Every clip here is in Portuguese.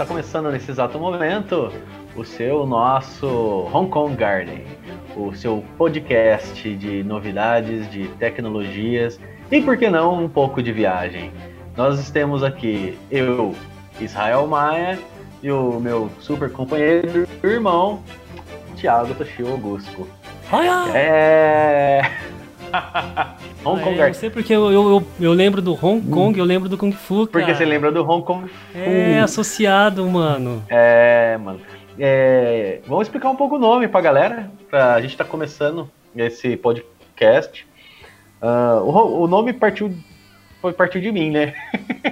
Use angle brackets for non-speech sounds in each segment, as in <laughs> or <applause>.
está começando nesse exato momento o seu, nosso Hong Kong Garden, o seu podcast de novidades, de tecnologias e, por que não, um pouco de viagem. Nós temos aqui eu, Israel Maia, e o meu super companheiro, irmão, Thiago Toshio Augusto. É. <laughs> Hong Kong é, Eu sei porque eu, eu, eu, lembro do Hong Kong, eu lembro do Kung Fu, cara. Porque você lembra do Hong Kong Fu. É, associado, mano. É, mano. É, vamos explicar um pouco o nome pra galera. Pra, a gente tá começando esse podcast. Uh, o, o nome partiu foi partiu de mim, né?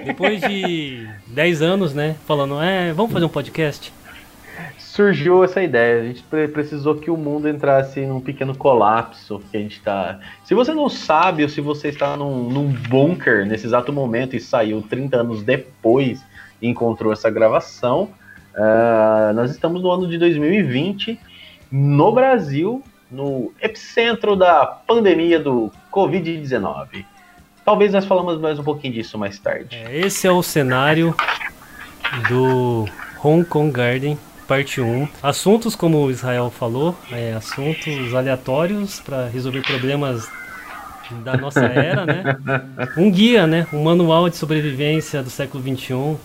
Depois de <laughs> 10 anos, né? Falando, é, vamos fazer um podcast surgiu essa ideia. A gente precisou que o mundo entrasse num pequeno colapso que a gente está. Se você não sabe ou se você está num, num bunker nesse exato momento e saiu 30 anos depois e encontrou essa gravação, uh, nós estamos no ano de 2020 no Brasil, no epicentro da pandemia do Covid-19. Talvez nós falamos mais um pouquinho disso mais tarde. É, esse é o cenário do Hong Kong Garden parte 1. Assuntos, como o Israel falou, é, assuntos aleatórios para resolver problemas da nossa era, né? <laughs> Um guia, né? Um manual de sobrevivência do século XXI.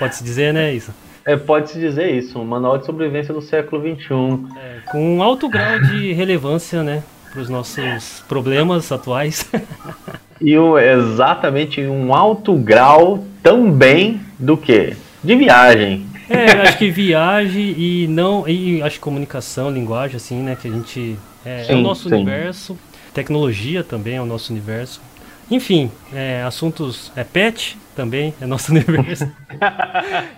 Pode-se dizer, né, Isa? É, pode-se dizer isso, um manual de sobrevivência do século XXI. É, com um alto grau de <laughs> relevância, né? Para os nossos problemas atuais. <laughs> e o, exatamente um alto grau também do que? De viagem. É, acho que viagem e não. E acho que comunicação, linguagem, assim, né? Que a gente. É, sim, é o nosso sim. universo. Tecnologia também é o nosso universo. Enfim, é, assuntos. É pet também é nosso <laughs> universo.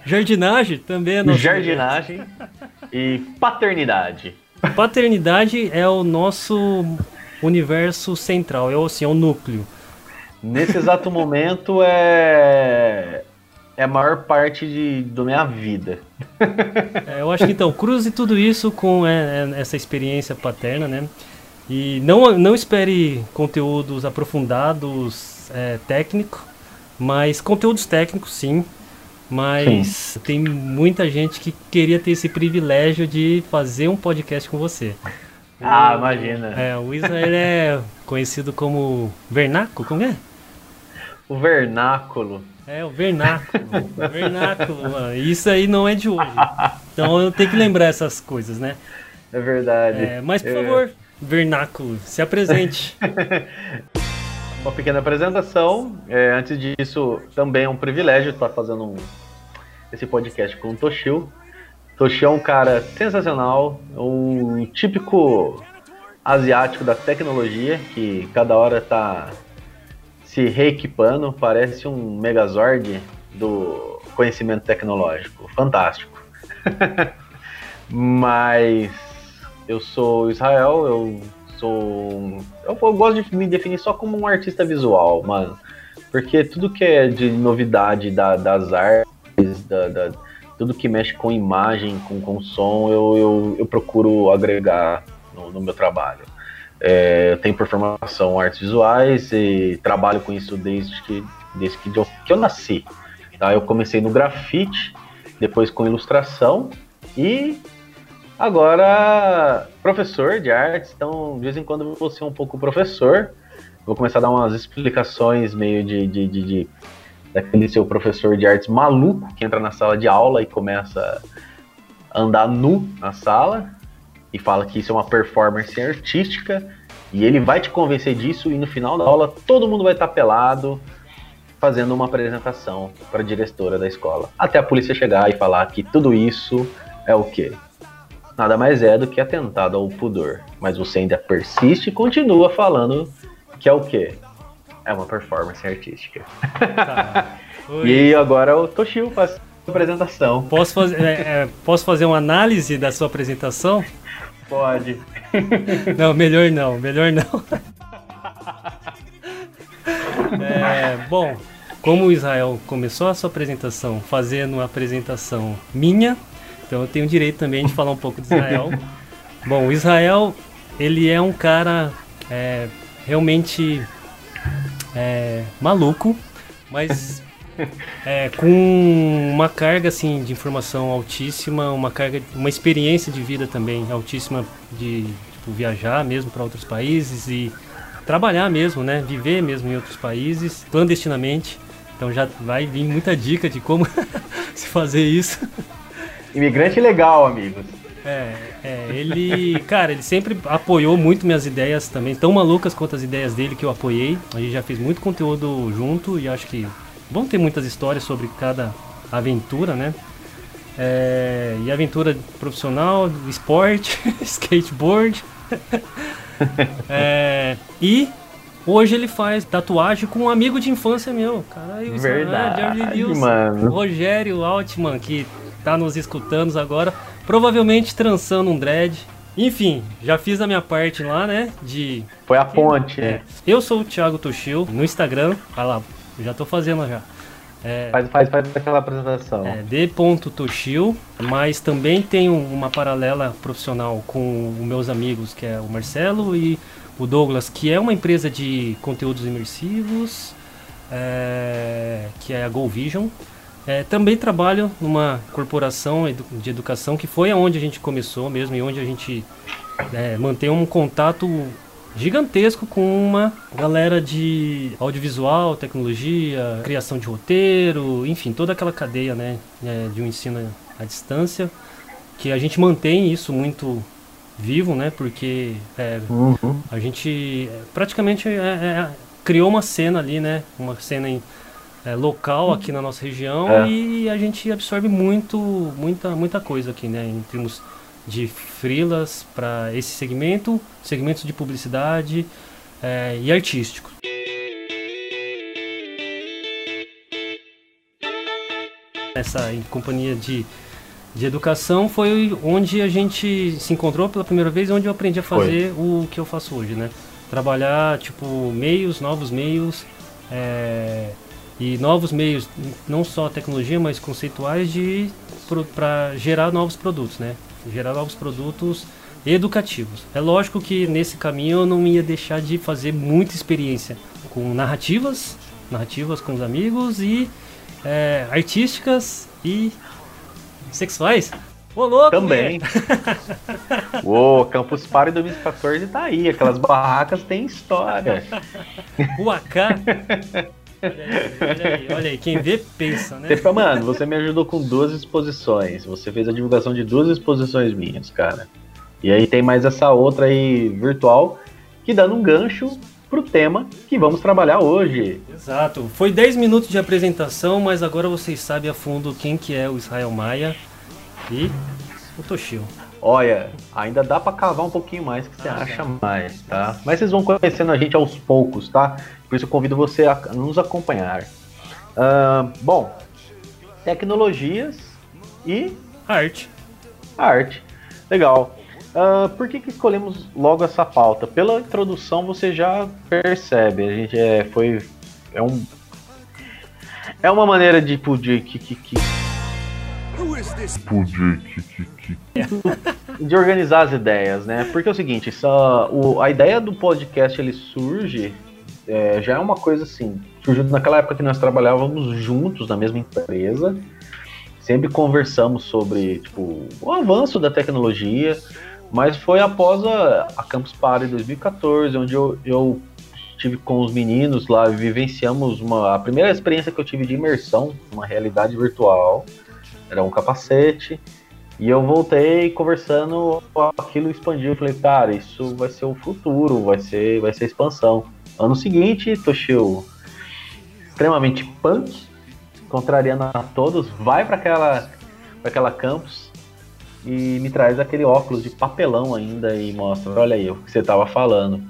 Jardinagem também é nosso Jardinagem universo. e paternidade. Paternidade é o nosso universo central, é o, assim, é o núcleo. Nesse exato momento é é a maior parte de, da minha vida. É, eu acho que então, cruze tudo isso com é, é, essa experiência paterna, né? E não, não espere conteúdos aprofundados é, técnico, mas conteúdos técnicos sim. Mas sim. tem muita gente que queria ter esse privilégio de fazer um podcast com você. Ah, o, imagina. É, o Israel é conhecido como vernáculo, como é? O vernáculo. É, o vernáculo. o vernáculo, mano. Isso aí não é de hoje. Então eu tenho que lembrar essas coisas, né? É verdade. É, mas, por é... favor, vernáculo, se apresente. <laughs> Uma pequena apresentação. É, antes disso, também é um privilégio estar fazendo um, esse podcast com o Toshio. Toshio é um cara sensacional, um típico asiático da tecnologia, que cada hora está se reequipando, parece um Megazord do conhecimento tecnológico. Fantástico. <laughs> Mas eu sou Israel, eu sou. Eu, eu, gosto de me definir só como um artista visual, mano. Porque tudo que é de novidade da, das artes, da, da, tudo que mexe com imagem, com, com som, eu, eu, eu procuro agregar no, no meu trabalho. É, eu tenho por formação artes visuais e trabalho com isso desde que, desde que, eu, que eu nasci. Tá? Eu comecei no grafite, depois com ilustração e agora professor de artes. Então, de vez em quando eu vou ser um pouco professor. Vou começar a dar umas explicações meio de, de, de, de daquele seu professor de artes maluco que entra na sala de aula e começa a andar nu na sala e fala que isso é uma performance artística e ele vai te convencer disso e no final da aula todo mundo vai estar pelado fazendo uma apresentação para a diretora da escola. Até a polícia chegar e falar que tudo isso é o quê? Nada mais é do que atentado ao pudor. Mas você ainda persiste e continua falando que é o quê? É uma performance artística. Tá. <laughs> e agora o Toshio faz a apresentação. Posso fazer, é, é, posso fazer uma análise da sua apresentação? Pode. <laughs> Não, melhor não, melhor não. <laughs> É, bom, como o Israel começou a sua apresentação fazendo uma apresentação minha, então eu tenho direito também de falar um pouco de Israel. <laughs> Bom, o Israel, ele é um cara é, realmente é, maluco, mas <laughs> é, com uma carga assim de informação altíssima, uma carga, uma experiência de vida também altíssima de tipo, viajar mesmo para outros países e trabalhar mesmo, né? Viver mesmo em outros países clandestinamente. Então já vai vir muita dica de como <laughs> se fazer isso. Imigrante legal, amigos. É, é, ele, cara, ele sempre apoiou muito minhas ideias também, tão malucas quanto as ideias dele que eu apoiei. A gente já fez muito conteúdo junto e acho que vão ter muitas histórias sobre cada aventura, né? É, e aventura profissional, esporte, <laughs> skateboard. <laughs> é, e hoje ele faz tatuagem com um amigo de infância meu. Caralho, Verdade, é Lewis, mano. Rogério Altman, que tá nos escutando agora. Provavelmente trançando um dread. Enfim, já fiz a minha parte lá, né? De. Foi a ponte. É. Eu sou o Thiago Toshio no Instagram. Vai lá, já tô fazendo já. É, faz, faz, faz aquela apresentação. É, d.toshio, mas também tenho uma paralela profissional com os meus amigos, que é o Marcelo e o Douglas, que é uma empresa de conteúdos imersivos, é, que é a Go Vision. É, também trabalho numa corporação de educação que foi aonde a gente começou mesmo e onde a gente é, mantém um contato gigantesco com uma galera de audiovisual, tecnologia, criação de roteiro, enfim, toda aquela cadeia né, é, de um ensino à distância, que a gente mantém isso muito vivo, né, porque é, uhum. a gente praticamente é, é, criou uma cena ali, né, uma cena em é, local aqui na nossa região é. e a gente absorve muito, muita, muita coisa aqui, né? Em termos de frilas para esse segmento, segmentos de publicidade é, e artístico. Essa companhia de, de educação foi onde a gente se encontrou pela primeira vez, onde eu aprendi a fazer foi. o que eu faço hoje, né? Trabalhar tipo meios, novos meios, é, e novos meios, não só tecnologia, mas conceituais de para gerar novos produtos, né? Gerar novos produtos educativos. É lógico que nesse caminho eu não ia deixar de fazer muita experiência com narrativas, narrativas com os amigos e é, artísticas e sexuais. Ô, louco, Também. <laughs> Ô, Campus Party 2014 tá aí. Aquelas barracas têm história. o AK Olha aí, olha aí, olha aí, quem vê pensa, né? Você, mano, você me ajudou com duas exposições. Você fez a divulgação de duas exposições minhas, cara. E aí tem mais essa outra aí virtual que dando um gancho pro tema que vamos trabalhar hoje. Exato. Foi 10 minutos de apresentação, mas agora vocês sabem a fundo quem que é o Israel Maia e o Toshio. Olha, ainda dá para cavar um pouquinho mais que você ah, acha mais, tá? Mas vocês vão conhecendo a gente aos poucos, tá? Por isso eu convido você a nos acompanhar. Uh, bom, tecnologias e arte. Arte. Legal. Uh, por que, que escolhemos logo essa pauta? Pela introdução você já percebe. A gente é, foi. É um. É uma maneira de, de, que, que, que <laughs> de organizar as ideias, né? Porque é o seguinte, essa, o, a ideia do podcast ele surge é, já é uma coisa assim, surgiu naquela época que nós trabalhávamos juntos na mesma empresa, sempre conversamos sobre tipo o avanço da tecnologia, mas foi após a, a Campus Party 2014, onde eu, eu tive com os meninos lá, vivenciamos uma a primeira experiência que eu tive de imersão, uma realidade virtual era um capacete. E eu voltei conversando, aquilo expandiu. Eu falei, cara, isso vai ser o futuro, vai ser, vai ser expansão. Ano seguinte, Toshio, extremamente punk, contrariando a todos, vai para aquela, pra aquela campus e me traz aquele óculos de papelão ainda e mostra, olha aí o que você estava falando.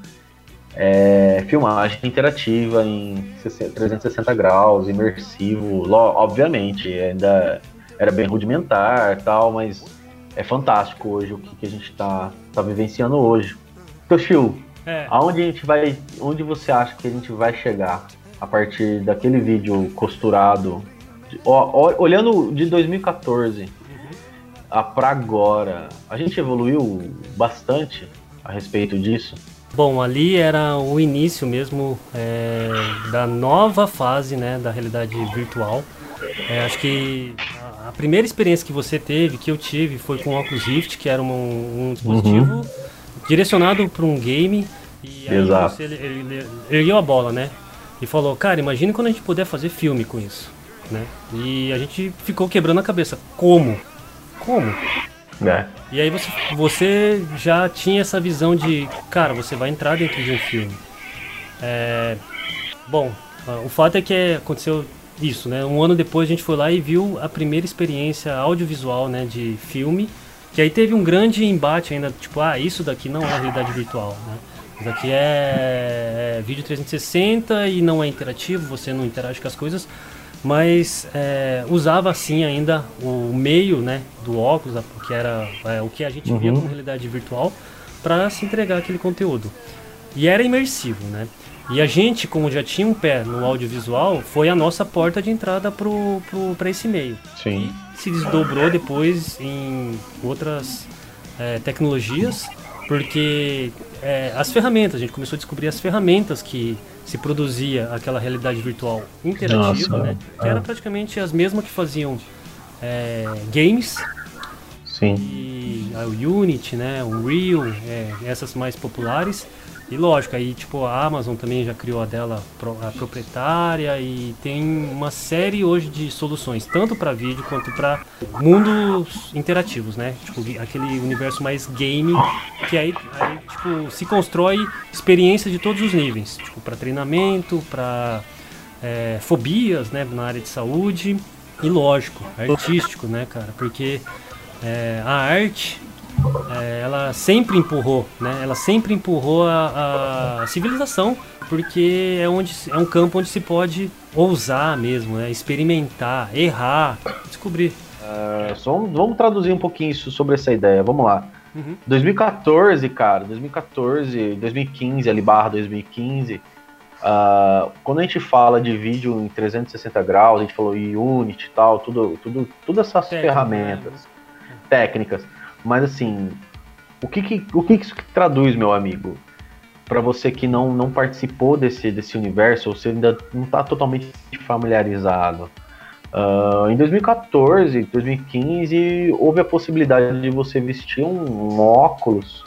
É, filmagem interativa em 360 graus, imersivo, obviamente, ainda era bem rudimentar tal, mas é fantástico hoje o que, que a gente está tá vivenciando hoje. Toshio, é. aonde a gente vai. Onde você acha que a gente vai chegar a partir daquele vídeo costurado? De, ó, ó, olhando de 2014 uhum. a para agora, a gente evoluiu bastante a respeito disso? Bom, ali era o início mesmo é, da nova fase né, da realidade virtual. É, acho que a, a, primeira experiência que você teve, que eu tive, foi com o Oculus Rift, que era um, um dispositivo uhum. Direcionado para um game. E aí Exato. você ele, ele, ergueu a bola, né? E falou, cara, imagine quando a gente puder fazer filme com isso. Né? E a gente ficou quebrando a cabeça. Como? Como? É. E aí você, você já tinha essa visão de, cara, você vai entrar dentro de um filme. É, bom, o fato é que aconteceu isso, né? Um ano depois a gente foi lá e viu a primeira experiência audiovisual, né, de filme. Que aí teve um grande embate ainda, tipo, ah, isso daqui não é realidade virtual, né? Isso daqui é, é vídeo 360 e não é interativo, você não interage com as coisas mas é, usava assim ainda o meio né, do óculos, que era é, o que a gente uhum. via como realidade virtual, para se entregar aquele conteúdo. E era imersivo, né? E a gente, como já tinha um pé no audiovisual, foi a nossa porta de entrada para esse meio. Sim. E se desdobrou depois em outras é, tecnologias, porque é, as ferramentas, a gente começou a descobrir as ferramentas que se produzia aquela realidade virtual interativa, Nossa, né? Que é. era praticamente as mesmas que faziam é, games. Sim. E a Unity, né? O Unreal, é, essas mais populares. E lógico, aí tipo a Amazon também já criou a dela a proprietária e tem uma série hoje de soluções, tanto para vídeo quanto para mundos interativos, né? Tipo aquele universo mais game que aí, aí tipo se constrói experiências de todos os níveis, tipo para treinamento, para é, fobias, né, na área de saúde e lógico, artístico, né, cara? Porque é, a arte é, ela sempre empurrou, né? Ela sempre empurrou a, a, civilização, porque é, onde, é um campo onde se pode ousar mesmo, né? experimentar, errar, descobrir. Uh, vamos, vamos traduzir um pouquinho isso sobre essa ideia. Vamos lá. Uhum. 2014, cara, 2014, 2015, ali barra 2015, uh, quando a gente fala de vídeo em 360 graus, a gente falou Unity e tal, tudo, tudo, todas essas Técnica, ferramentas né? técnicas. Mas assim, o que, que o que isso traduz, meu amigo? Para você que não, não participou desse, desse universo, ou você ainda não está totalmente familiarizado. Uh, em 2014, 2015, houve a possibilidade de você vestir um, um óculos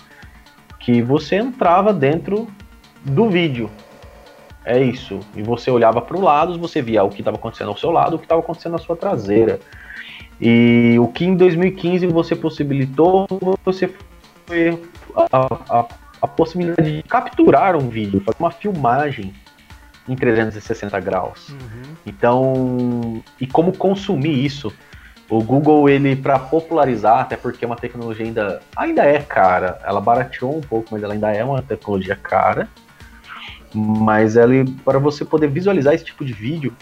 que você entrava dentro do vídeo. É isso. E você olhava para o lado, você via o que estava acontecendo ao seu lado, o que estava acontecendo na sua traseira. E o que em 2015 você possibilitou, você foi a, a, a possibilidade de capturar um vídeo, fazer uma filmagem em 360 graus. Uhum. Então, e como consumir isso? O Google, ele para popularizar, até porque é uma tecnologia ainda, ainda é cara, ela barateou um pouco, mas ela ainda é uma tecnologia cara. Mas ela, para você poder visualizar esse tipo de vídeo,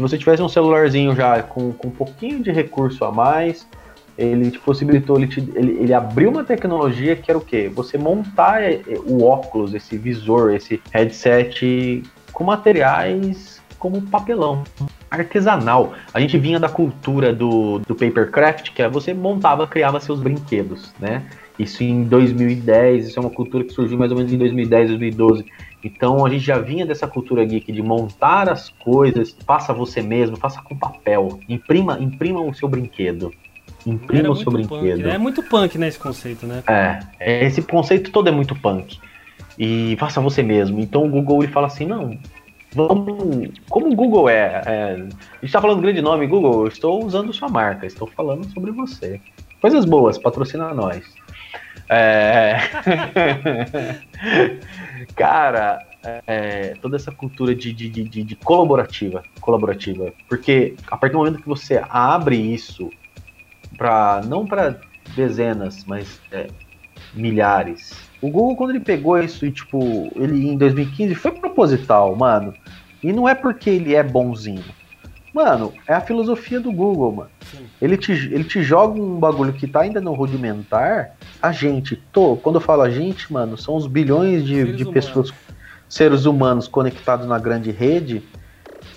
se você tivesse um celularzinho já com, com um pouquinho de recurso a mais, ele te possibilitou, ele, te, ele, ele abriu uma tecnologia que era o quê? Você montar é, é, o óculos, esse visor, esse headset com materiais como papelão, artesanal. A gente vinha da cultura do, do papercraft, que é você montava, criava seus brinquedos, né? Isso em 2010, isso é uma cultura que surgiu mais ou menos em 2010, 2012. Então a gente já vinha dessa cultura geek de montar as coisas, faça você mesmo, faça com papel, imprima, imprima o seu brinquedo. Imprima Era o seu brinquedo. Punk, né? É muito punk, né, esse conceito, né? É, esse conceito todo é muito punk. E faça você mesmo. Então o Google ele fala assim, não, vamos. Como o Google é, é. A gente está falando grande nome, Google, eu estou usando sua marca, estou falando sobre você. Coisas boas, patrocina nós. É... <laughs> Cara, é, toda essa cultura de, de, de, de, colaborativa, colaborativa, porque a partir do momento que você abre isso para não para dezenas, mas é, milhares. O Google quando ele pegou isso e tipo, ele em 2015 foi proposital, mano. E não é porque ele é bonzinho. Mano, é a filosofia do Google, mano. Ele te, ele te joga um bagulho que tá ainda no rudimentar. A gente, tô, quando eu falo a gente, mano, são os bilhões de, de pessoas, seres humanos conectados na grande rede,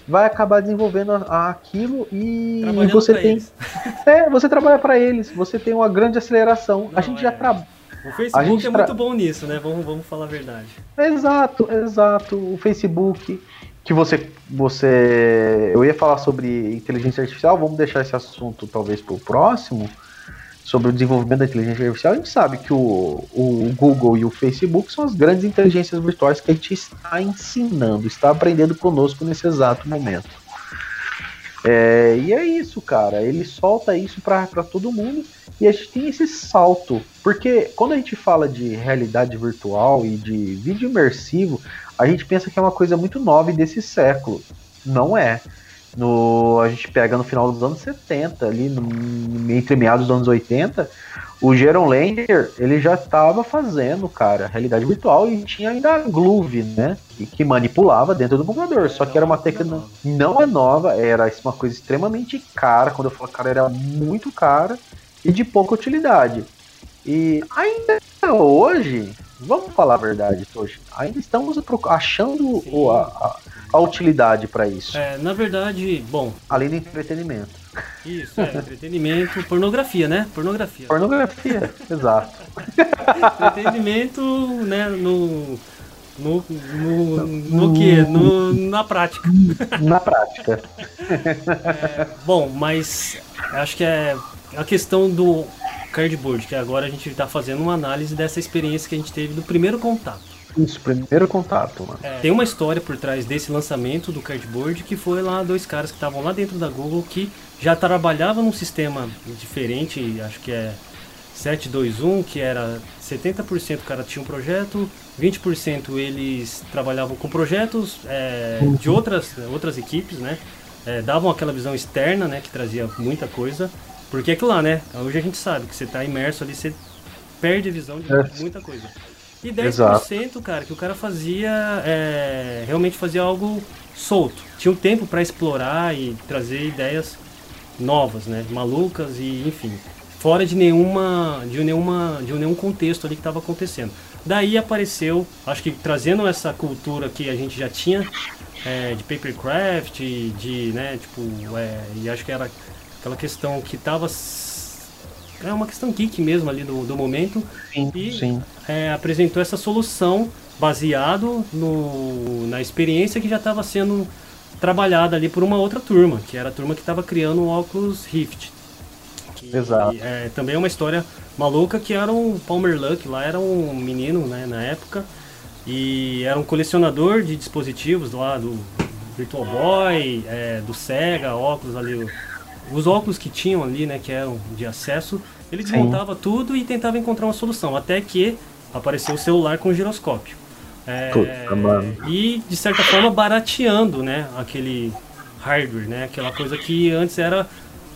vai acabar desenvolvendo aquilo e, você tem. <laughs> É, você trabalha para eles, você tem uma grande aceleração. Não, a gente é. já trabalha O Facebook é muito bom nisso, né? Vamos, vamos falar a verdade. Exato, exato. O Facebook, que você, você. Eu ia falar sobre inteligência artificial, vamos deixar esse assunto talvez para o próximo. Sobre o desenvolvimento da inteligência artificial, a gente sabe que o, o Google e o Facebook são as grandes inteligências virtuais que a gente está ensinando, está aprendendo conosco nesse exato momento. É, e é isso, cara. Ele solta isso para todo mundo e a gente tem esse salto. Porque quando a gente fala de realidade virtual e de vídeo imersivo, a gente pensa que é uma coisa muito nova desse século. Não é. No, a gente pega no final dos anos 70, ali no, entre meados dos anos 80, o Jaron Lander, ele já estava fazendo, cara, realidade virtual e tinha ainda a Groove, né? Que, que manipulava dentro do computador. Só que era uma tecnologia. Não é nova, era uma coisa extremamente cara. Quando eu falo cara, era muito cara e de pouca utilidade. E ainda hoje, vamos falar a verdade, hoje, ainda estamos achando a, a, a, utilidade para isso. É, na verdade, bom. Além do entretenimento. Isso, é, entretenimento, pornografia, né? Pornografia. Pornografia, <laughs> exato. entretenimento, né, no. No, no, no que? No, na prática. Na prática. É, bom, mas acho que é a questão do cardboard, que agora a gente está fazendo uma análise dessa experiência que a gente teve do primeiro contato. Isso, primeiro contato, mano. É, tem uma história por trás desse lançamento do cardboard que foi lá dois caras que estavam lá dentro da Google que já trabalhavam num sistema diferente, acho que é 721, que era 70% o cara tinha um projeto, 20% eles trabalhavam com projetos é, uhum. de outras, outras equipes, né? É, davam aquela visão externa, né? Que trazia muita coisa. Porque é que lá, né? Hoje a gente sabe que você está imerso ali, você perde a visão de é. muita coisa. E 10%, Exato. cara, que o cara fazia, é, realmente fazia algo solto. Tinha um tempo para explorar e trazer ideias novas, né? Malucas e, enfim, fora de nenhuma, de nenhuma, de nenhum contexto ali que estava acontecendo. Daí apareceu, acho que trazendo essa cultura que a gente já tinha é, de papercraft, de, né, tipo, é, e acho que era aquela questão que estava é uma questão geek mesmo ali do, do momento. Sim, e sim. É, apresentou essa solução baseado no, na experiência que já estava sendo trabalhada ali por uma outra turma, que era a turma que estava criando o óculos Rift. Que, Exato. É, também é uma história maluca que era o Palmer Luck, lá era um menino né, na época, e era um colecionador de dispositivos lá do Virtual Boy, é, do Sega, óculos ali, os óculos que tinham ali, né, que eram de acesso, ele desmontava Sim. tudo e tentava encontrar uma solução, até que apareceu o celular com giroscópio. É, Puta, e de certa forma barateando, né, aquele hardware, né, aquela coisa que antes era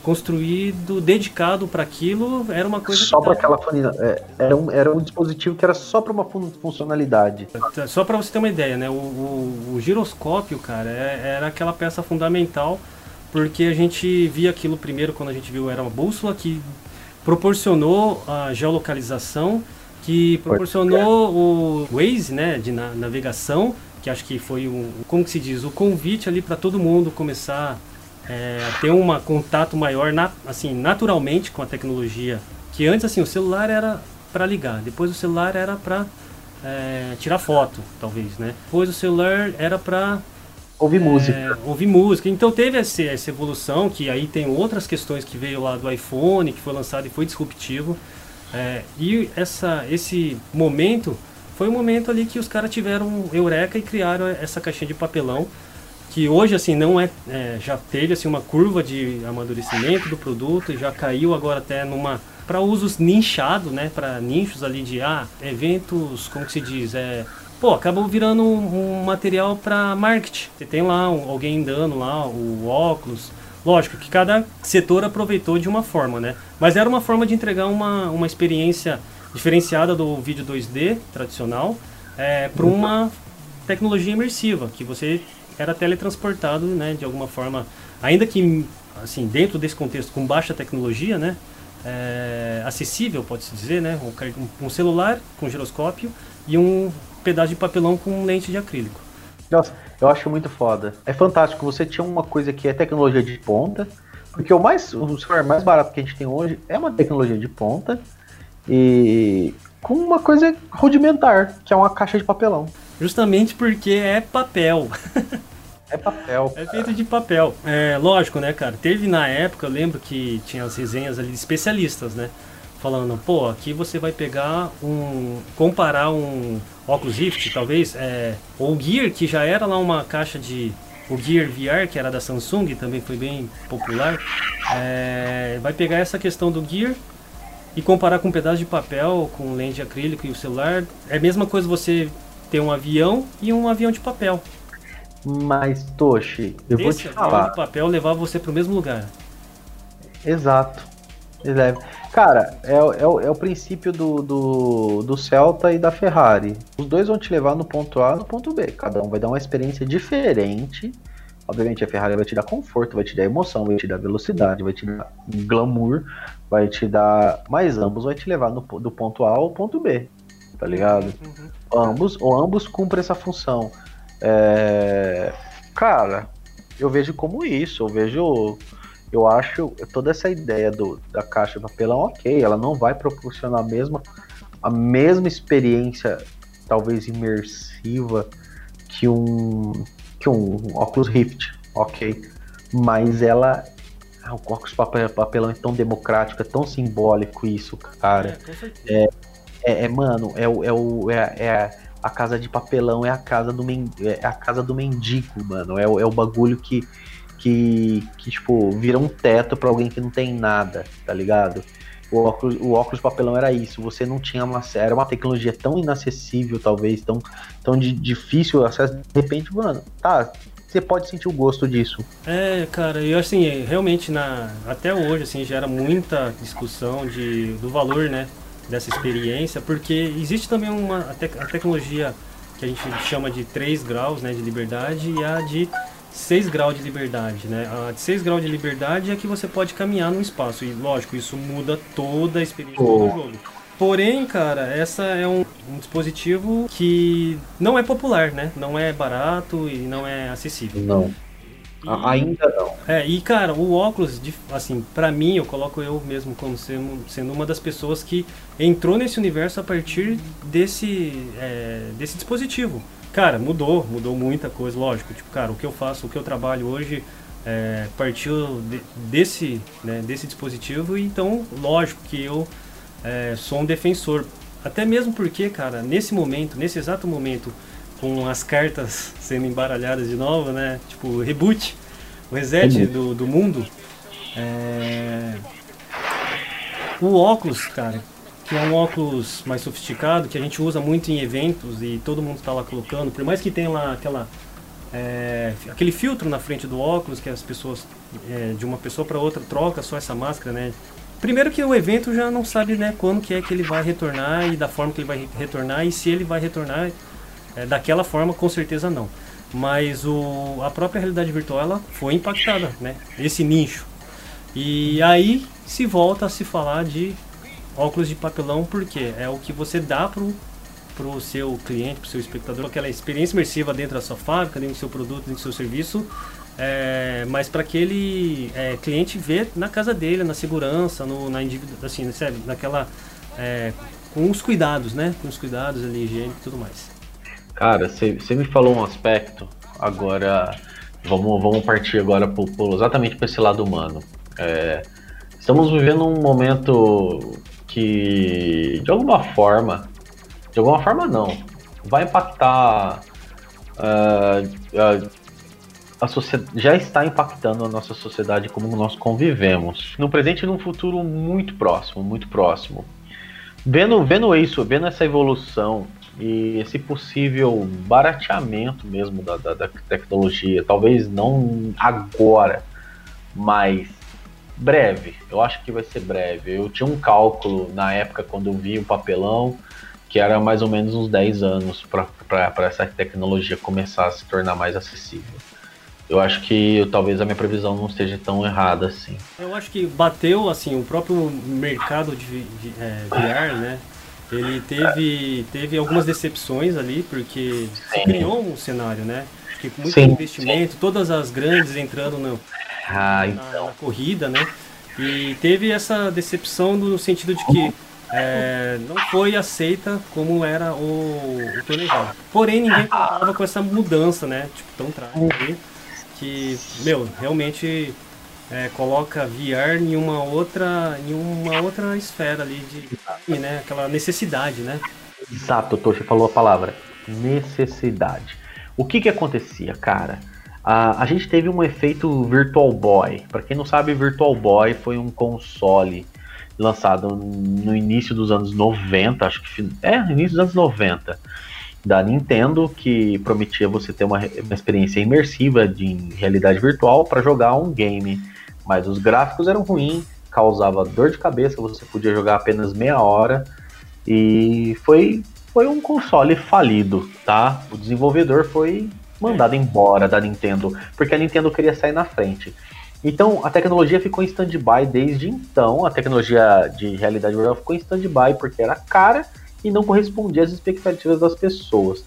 construído, dedicado para aquilo, era uma coisa só para aquela é, era um era um dispositivo que era só para uma funcionalidade. Só para você ter uma ideia, né, o, o, o giroscópio, cara, é, era aquela peça fundamental porque a gente via aquilo primeiro quando a gente viu era uma bússola que proporcionou a geolocalização, que proporcionou o Waze, né, de navegação, que acho que foi um, como que se diz, o convite ali para todo mundo começar é, a ter um contato maior, na, assim, naturalmente com a tecnologia. Que antes assim o celular era para ligar, depois o celular era para é, tirar foto, talvez, né? Depois o celular era para Ouvir é, música. Ouvir música. Então teve essa, essa evolução, que aí tem outras questões que veio lá do iPhone, que foi lançado e foi disruptivo. É, e essa, esse momento foi o um momento ali que os caras tiveram eureka e criaram essa caixinha de papelão que hoje assim não é, é, já teve assim uma curva de amadurecimento do produto e já caiu agora até numa para usos nichados né para nichos ali de ah eventos como que se diz é pô, acabou virando um, um material para marketing. Você tem lá um, alguém dando lá o óculos. Lógico que cada setor aproveitou de uma forma, né? Mas era uma forma de entregar uma, uma experiência diferenciada do vídeo 2D tradicional é, para uma tecnologia imersiva, que você era teletransportado, né, de alguma forma, ainda que assim dentro desse contexto com baixa tecnologia, né, é, acessível pode-se dizer, né, um, um celular com giroscópio e um pedaço de papelão com lente de acrílico. Nossa, eu acho muito foda. É fantástico. Você tinha uma coisa que é tecnologia de ponta, porque o mais o celular mais barato que a gente tem hoje é uma tecnologia de ponta. E com uma coisa rudimentar, que é uma caixa de papelão. Justamente porque é papel. É papel. <laughs> É feito de papel. É, lógico, né, cara? Teve na época, eu lembro que tinha as resenhas ali de especialistas, né? Falando, pô, aqui você vai pegar um. comparar um óculos Rift, talvez, é, ou o Gear, que já era lá uma caixa de. O Gear VR, que era da Samsung, também foi bem popular. É, vai pegar essa questão do Gear e comparar com um pedaço de papel, com lente acrílico e o celular. É a mesma coisa você ter um avião e um avião de papel. Mas, Toshi, eu Esse vou te falar. de papel levar você para o mesmo lugar. Exato. Cara, é, é, é, o princípio do, do, do Celta e da Ferrari. Os dois vão te levar no ponto A no ponto B. Cada um vai dar uma experiência diferente. Obviamente a Ferrari vai te dar conforto, vai te dar emoção, vai te dar velocidade, vai te dar glamour, vai te dar. Mas ambos vai te levar no, do ponto A ao ponto B. Tá ligado? Uhum. Ambos, ou ambos cumprem essa função. É... Cara, eu vejo como isso, eu vejo. Eu acho toda essa ideia do, da caixa de papelão, ok, ela não vai proporcionar a mesma, a mesma experiência, talvez imersiva, que um, que um óculos Rift, ok? Mas ela. Ah, o óculos papelão é tão democrático, é tão simbólico isso, cara. É, é, é, é mano, é, o, é, o, é, é a casa de papelão é a casa do, men é a casa do mendigo, mano. É, é o bagulho que, que, que, tipo, vira um teto para alguém que não tem nada, tá ligado? O óculos, o óculos papelão era isso. Você não tinha uma. Era uma tecnologia tão inacessível, talvez, tão, tão de, difícil acesso. De repente, mano, tá. Você pode sentir o gosto disso. É, cara, eu assim, realmente na até hoje assim gera muita discussão de do valor, né, dessa experiência, porque existe também uma a, te, a tecnologia que a gente chama de 3 graus né, de liberdade e a de 6 graus de liberdade. Né? A de 6 graus de liberdade é que você pode caminhar no espaço. E lógico, isso muda toda a experiência oh. do jogo. Porém, cara, essa é um, um, dispositivo que não é popular, né? Não é barato e não é acessível. Não. Ainda não. É, e cara, o óculos, assim, para mim, eu coloco eu mesmo como sendo, sendo uma das pessoas que entrou nesse universo a partir desse, é, desse dispositivo. Cara, mudou, mudou muita coisa, lógico. Tipo, cara, o que eu faço, o que eu trabalho hoje é, partiu de, desse, né, desse dispositivo, então, lógico que eu é, sou um defensor. Até mesmo porque, cara, nesse momento, nesse exato momento, com as cartas <laughs> sendo embaralhadas de novo, né? Tipo, reboot, o reset do, do mundo. É... O óculos, cara, que é um óculos mais sofisticado, que a gente usa muito em eventos e todo mundo está lá colocando, por mais que tenha lá aquela. É, aquele filtro na frente do óculos que as pessoas é, de uma pessoa para outra troca só essa máscara, né? Primeiro que o evento já não sabe né, quando que é que ele vai retornar e da forma que ele vai retornar e se ele vai retornar é, daquela forma, com certeza não. Mas o, a própria realidade virtual ela foi impactada, né? Esse nicho. E aí se volta a se falar de óculos de papelão, porque é o que você dá pro pro seu cliente, pro seu espectador, aquela experiência imersiva dentro da sua fábrica, dentro do seu produto, dentro do seu serviço, é, mas para aquele é, cliente ver na casa dele, na segurança, no, na assim, sabe, naquela é, com os cuidados, né? Com os cuidados ali, higiene e tudo mais. Cara, você me falou um aspecto, agora vamos, vamos partir agora pro, pro, exatamente para esse lado humano. É, estamos vivendo um momento que, de alguma forma, de alguma forma não, vai impactar uh, uh, a sociedade, já está impactando a nossa sociedade como nós convivemos. No presente e num futuro muito próximo, muito próximo. Vendo, vendo isso, vendo essa evolução e esse possível barateamento mesmo da, da, da, tecnologia, talvez não agora, mas breve. Eu acho que vai ser breve. Eu tinha um cálculo na época quando eu vi o papelão que era mais ou menos uns 10 anos para essa tecnologia começar a se tornar mais acessível. Eu acho que talvez a minha previsão não esteja tão errada assim. Eu acho que bateu assim o próprio mercado de, de é, VR, né? Ele teve, teve algumas decepções ali, porque se criou um cenário, né? Que com muito sim, investimento, sim. todas as grandes entrando no, ah, então. na, na, corrida, né? E teve essa decepção no sentido de que é, não foi aceita como era o, o planejado. Porém, ninguém contava com essa mudança, né? Tipo, tão trágica que, meu, realmente é, coloca VR em uma outra, em uma outra esfera ali de, né? Aquela necessidade, né? Exato, Toshi falou a palavra necessidade. O que que acontecia, cara? A, gente teve um efeito Virtual Boy. Para quem não sabe, Virtual Boy foi um console lançado no início dos anos 90, acho que é, início dos anos 90, da Nintendo, que prometia você ter uma, uma experiência imersiva de realidade virtual para jogar um game. Mas os gráficos eram ruins, causava dor de cabeça, você podia jogar apenas meia hora e foi foi um console falido, tá? O desenvolvedor foi mandado embora da Nintendo, porque a Nintendo queria sair na frente. Então a tecnologia ficou em stand-by desde então, a tecnologia de realidade virtual ficou em stand-by porque era cara e não correspondia às expectativas das pessoas.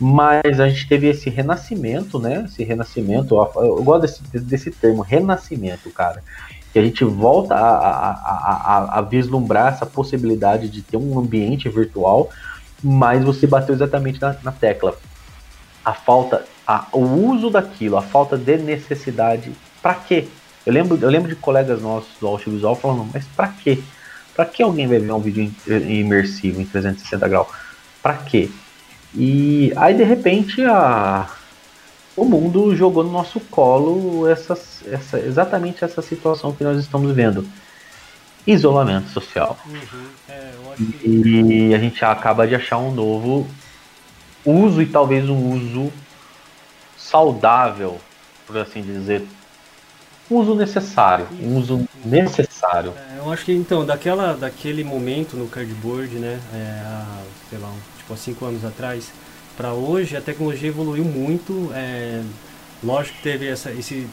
Mas a gente teve esse renascimento, né? Esse renascimento, eu gosto desse, desse termo, renascimento, cara. Que a gente volta a, a, a, a vislumbrar essa possibilidade de ter um ambiente virtual mas você bateu exatamente na, na tecla. A falta, a, o uso daquilo, a falta de necessidade, para quê? Eu lembro, eu lembro de colegas nossos do audiovisual falando, mas para quê? Para que alguém vai ver um vídeo imersivo em 360 graus? Para quê? E aí de repente a, o mundo jogou no nosso colo essa, essa, exatamente essa situação que nós estamos vendo isolamento social. Uhum. É, que... E a gente acaba de achar um novo uso e talvez um uso saudável, por assim dizer. Um uso necessário, um uso necessário. É, eu acho que então, daquela, daquele momento no cardboard, né, é, há, sei lá, tipo há cinco anos atrás, para hoje a tecnologia evoluiu muito. É, lógico que teve essa, esse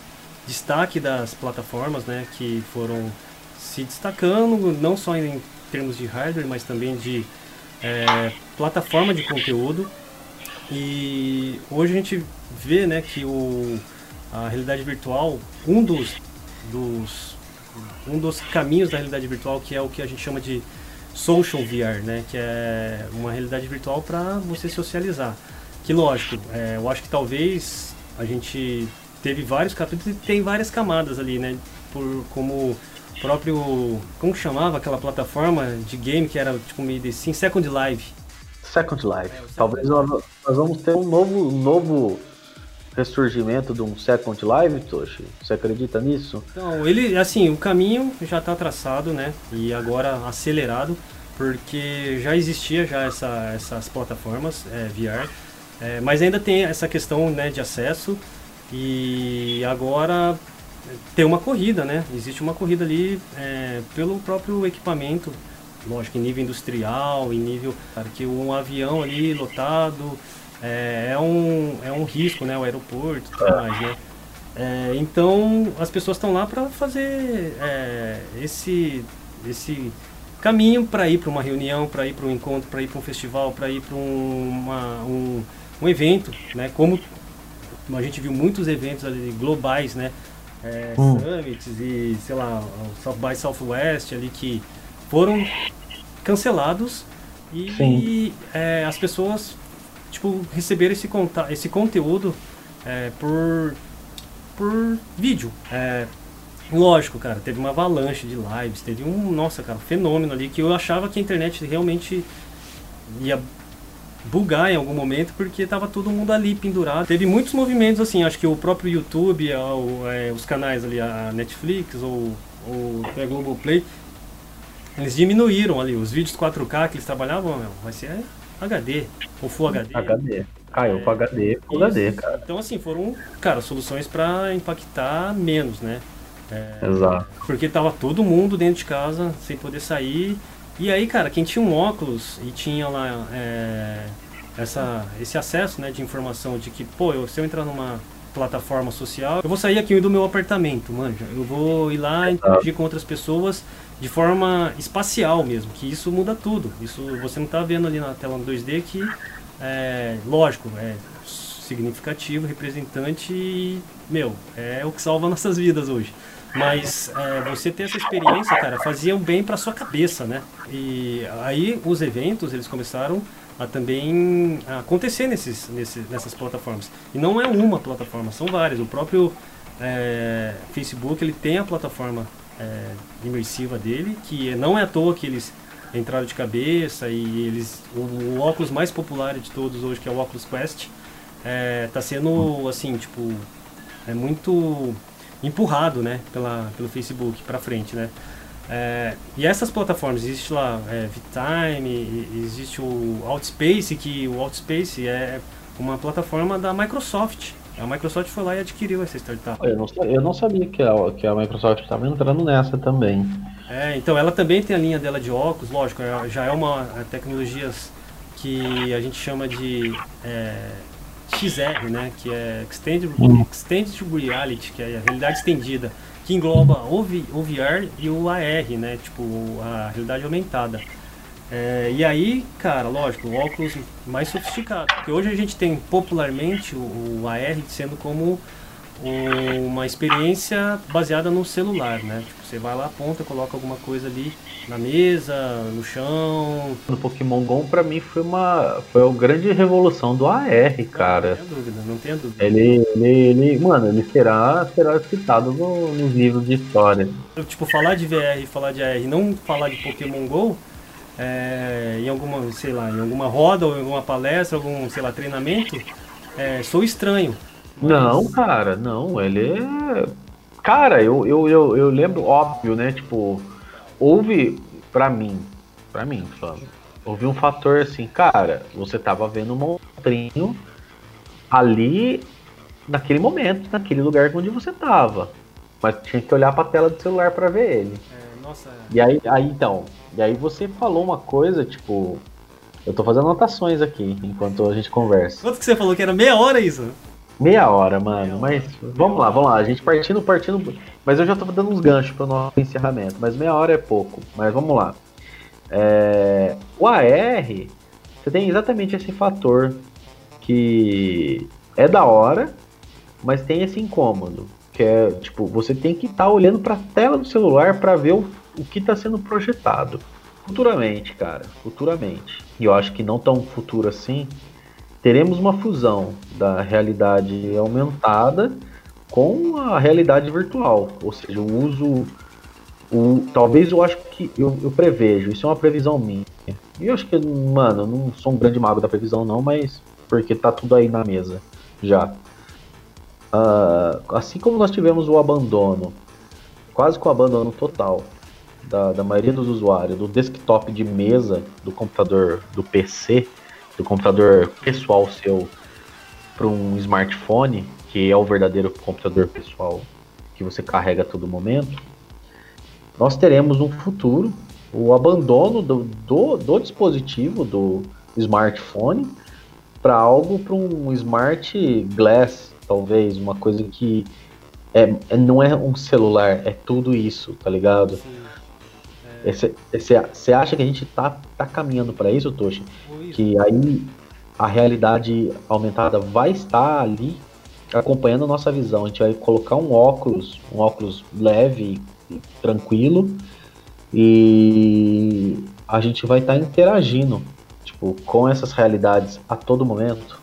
destaque das plataformas, né, que foram se destacando, não só em termos de hardware, mas também de é, plataforma de conteúdo. E hoje a gente vê né, que o, a realidade virtual, um dos, dos, um dos caminhos da realidade virtual, que é o que a gente chama de social VR, né, que é uma realidade virtual para você socializar. Que lógico, é, eu acho que talvez a gente teve vários capítulos e tem várias camadas ali, né, por, como próprio. Como chamava aquela plataforma de game que era tipo meio assim? Second Life. Second Life. É, Talvez nós, nós, vamos ter um novo, novo ressurgimento de um Second Life, Toshi. Você acredita nisso? Então, ele, assim, o caminho já está traçado, né? E agora acelerado, porque já existia já essa, essas plataformas é, VR, é, mas ainda tem essa questão né, de acesso e agora tem uma corrida, né? Existe uma corrida ali é, pelo próprio equipamento, lógico, em nível industrial, em nível. Cara, que um avião ali lotado é, é um, é um risco, né? O aeroporto e tudo mais, né? É, então as pessoas estão lá para fazer é, esse, esse caminho para ir para uma reunião, para ir para um encontro, para ir para um festival, para ir para um, um, um evento, né? Como a gente viu muitos eventos ali globais, né? é, hum. Summits e, sei lá, South by Southwest ali que foram cancelados e é, as pessoas tipo receberam esse, conta esse conteúdo é, por, por vídeo. É, lógico, cara, teve uma avalanche de lives, teve um, nossa, cara, um fenômeno ali que eu achava que a internet realmente ia bugar em algum momento porque tava todo mundo ali pendurado. Teve muitos movimentos assim, acho que o próprio YouTube, é, os canais ali, a Netflix ou, ou a Globoplay, eles diminuíram ali os vídeos 4K que eles trabalhavam, meu, vai ser HD ou Full HD. HD. Caiu é, pro HD, Full HD, cara. Então assim, foram, cara, soluções para impactar menos, né? É, Exato. Porque tava todo mundo dentro de casa, sem poder sair e aí, cara, quem tinha um óculos e tinha lá é, essa, esse acesso né, de informação de que, pô, eu, se eu entrar numa plataforma social, eu vou sair aqui do meu apartamento, manja. Eu vou ir lá interagir com outras pessoas de forma espacial mesmo, que isso muda tudo. Isso você não está vendo ali na tela 2D que, é, lógico, é significativo, representante e, meu, é o que salva <laughs> nossas vidas hoje. Mas é, você ter essa experiência, cara, fazia um bem para sua cabeça, né? E aí os eventos, eles começaram a também acontecer nesses, nesses, nessas plataformas. E não é uma plataforma, são várias. O próprio é, Facebook, ele tem a plataforma é, imersiva dele, que não é à toa que eles entraram de cabeça e eles o, o óculos mais popular de todos hoje, que é o Oculus Quest, está é, sendo assim, tipo, é muito empurrado, né, pela, pelo Facebook para frente, né? É, e essas plataformas, existe lá é, VTime, existe o Outspace, que o Outspace é uma plataforma da Microsoft. A Microsoft foi lá e adquiriu essa startup. Eu não, eu não sabia que a, que a Microsoft estava entrando nessa também. É, então ela também tem a linha dela de óculos, lógico, é, já é uma é, tecnologias que a gente chama de é, XR, né, que é Extended, hum. Extended Reality, que é a realidade estendida, que engloba o, v, o VR e o AR, né, tipo a realidade aumentada. É, e aí, cara, lógico, o óculos mais sofisticado. Porque hoje a gente tem popularmente o, o AR sendo como uma experiência baseada no celular, né? Tipo, você vai lá, aponta, coloca alguma coisa ali na mesa, no chão. No Pokémon GO, pra mim, foi uma. Foi a grande revolução do AR, cara. Não, tenha dúvida, não tenha dúvida. Ele, ele, ele mano, ele será, será citado no, nos livros de história. Tipo, falar de VR e falar de AR não falar de Pokémon GO. É, em alguma, sei lá, em alguma roda ou em alguma palestra, algum, sei lá, treinamento, é, sou estranho. Não, cara, não, ele é. Cara, eu, eu, eu, eu lembro, óbvio, né? Tipo, houve, pra mim, pra mim, falando, houve um fator assim, cara, você tava vendo um monstrinho ali naquele momento, naquele lugar onde você tava. Mas tinha que olhar pra tela do celular para ver ele. É, nossa. E aí, aí então, e aí você falou uma coisa, tipo. Eu tô fazendo anotações aqui enquanto a gente conversa. Quanto que você falou que era meia hora isso? Meia hora, mano. Mas vamos lá, vamos lá. A gente partindo, partindo. Mas eu já tô dando uns ganchos para o nosso encerramento. Mas meia hora é pouco. Mas vamos lá. É... O AR, você tem exatamente esse fator que é da hora, mas tem esse incômodo. Que é, tipo, você tem que estar tá olhando para a tela do celular para ver o, o que está sendo projetado. Futuramente, cara, futuramente. E eu acho que não tão futuro assim, teremos uma fusão da realidade aumentada com a realidade virtual, ou seja, o uso, o, talvez eu acho que eu, eu prevejo, isso é uma previsão minha. E eu acho que, mano, eu não sou um grande mago da previsão não, mas porque tá tudo aí na mesa já. Uh, assim como nós tivemos o abandono, quase com o abandono total da, da maioria dos usuários do desktop de mesa do computador do PC do computador pessoal seu para um smartphone, que é o verdadeiro computador pessoal que você carrega a todo momento, nós teremos um futuro, o abandono do, do, do dispositivo, do smartphone, para algo para um smart glass, talvez, uma coisa que é, é, não é um celular, é tudo isso, tá ligado? Você acha que a gente tá, tá caminhando para isso, Toshi? Que aí a realidade aumentada vai estar ali acompanhando a nossa visão. A gente vai colocar um óculos, um óculos leve, tranquilo, e a gente vai estar interagindo tipo, com essas realidades a todo momento.